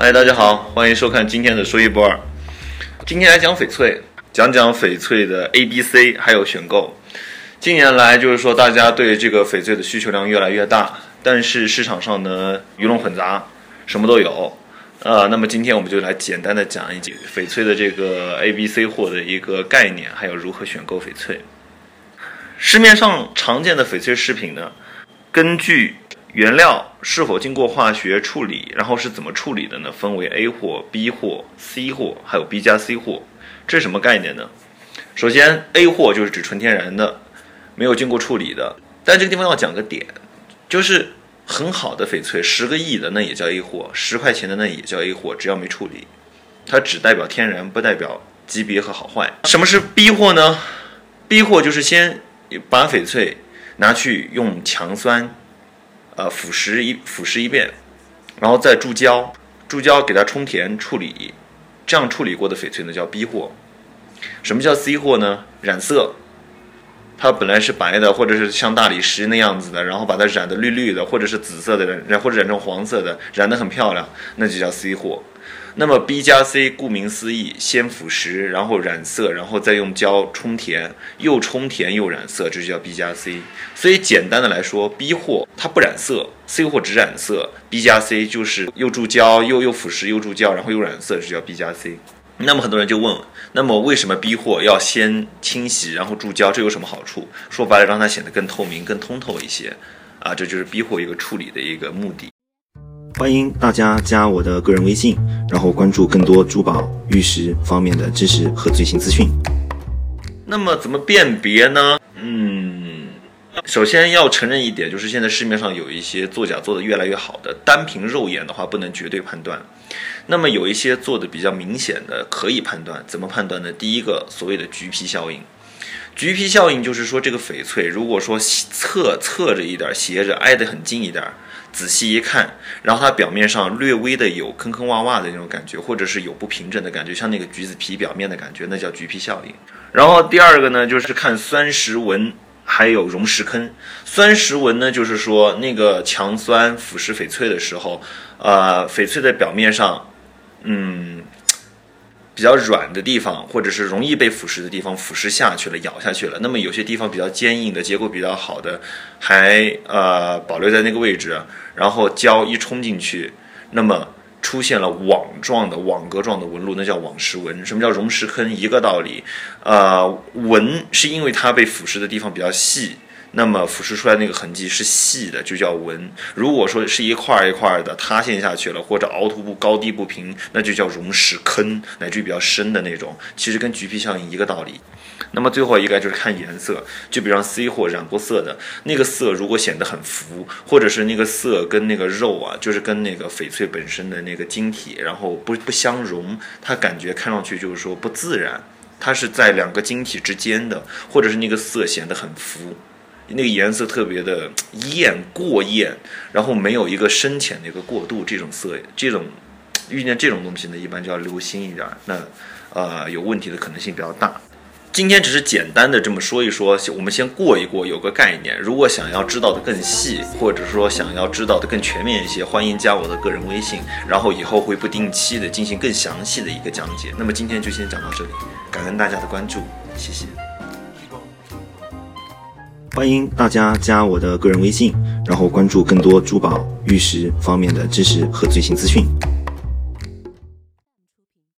嗨，大家好，欢迎收看今天的说一不二。今天来讲翡翠，讲讲翡翠的 A、B、C，还有选购。近年来，就是说大家对这个翡翠的需求量越来越大，但是市场上呢鱼龙混杂，什么都有。呃，那么今天我们就来简单的讲一讲翡翠的这个 A、B、C 货的一个概念，还有如何选购翡翠。市面上常见的翡翠饰品呢，根据原料是否经过化学处理，然后是怎么处理的呢？分为 A 货、B 货、C 货，还有 B 加 C 货。这是什么概念呢？首先，A 货就是指纯天然的。没有经过处理的，但这个地方要讲个点，就是很好的翡翠，十个亿的那也叫 A 货，十块钱的那也叫 A 货，只要没处理，它只代表天然，不代表级别和好坏。什么是 B 货呢？B 货就是先把翡翠拿去用强酸，呃腐蚀一腐蚀一遍，然后再注胶，注胶给它充填处理，这样处理过的翡翠呢叫 B 货。什么叫 C 货呢？染色。它本来是白的，或者是像大理石那样子的，然后把它染的绿绿的，或者是紫色的，染或者染成黄色的，染得很漂亮，那就叫 C 货。那么 B 加 C，顾名思义，先腐蚀，然后染色，然后再用胶充填，又充填又染色，这就叫 B 加 C。所以简单的来说，B 货它不染色，C 货只染色，B 加 C 就是又注胶又又腐蚀又注胶，然后又染色，这叫 B 加 C。那么很多人就问，那么为什么 B 货要先清洗，然后注胶？这有什么好处？说白了，让它显得更透明、更通透一些，啊，这就是 B 货一个处理的一个目的。欢迎大家加我的个人微信，然后关注更多珠宝、玉石方面的知识和最新资讯。那么怎么辨别呢？嗯，首先要承认一点，就是现在市面上有一些作假做的越来越好的，单凭肉眼的话不能绝对判断。那么有一些做的比较明显的，可以判断，怎么判断呢？第一个，所谓的橘皮效应。橘皮效应就是说，这个翡翠如果说侧侧着一点，斜着挨得很近一点，仔细一看，然后它表面上略微的有坑坑洼洼的那种感觉，或者是有不平整的感觉，像那个橘子皮表面的感觉，那叫橘皮效应。然后第二个呢，就是看酸蚀纹，还有溶蚀坑。酸蚀纹呢，就是说那个强酸腐蚀翡翠的时候，呃，翡翠的表面上。嗯，比较软的地方，或者是容易被腐蚀的地方，腐蚀下去了，咬下去了。那么有些地方比较坚硬的，结构比较好的，还呃保留在那个位置。然后胶一冲进去，那么出现了网状的、网格状的纹路，那叫网蚀纹。什么叫溶蚀坑？一个道理。呃，纹是因为它被腐蚀的地方比较细。那么腐蚀出来那个痕迹是细的，就叫纹。如果说是一块一块的塌陷下去了，或者凹凸不高低不平，那就叫溶蚀坑，乃至于比较深的那种。其实跟橘皮效应一个道理。那么最后一个就是看颜色，就比方 C 货染过色的那个色，如果显得很浮，或者是那个色跟那个肉啊，就是跟那个翡翠本身的那个晶体，然后不不相融，它感觉看上去就是说不自然，它是在两个晶体之间的，或者是那个色显得很浮。那个颜色特别的艳过艳，然后没有一个深浅的一个过渡，这种色，这种遇见这种东西呢，一般就要留心一点。那呃，有问题的可能性比较大。今天只是简单的这么说一说，我们先过一过，有个概念。如果想要知道的更细，或者说想要知道的更全面一些，欢迎加我的个人微信，然后以后会不定期的进行更详细的一个讲解。那么今天就先讲到这里，感恩大家的关注，谢谢。欢迎大家加我的个人微信，然后关注更多珠宝、玉石方面的知识和最新资讯。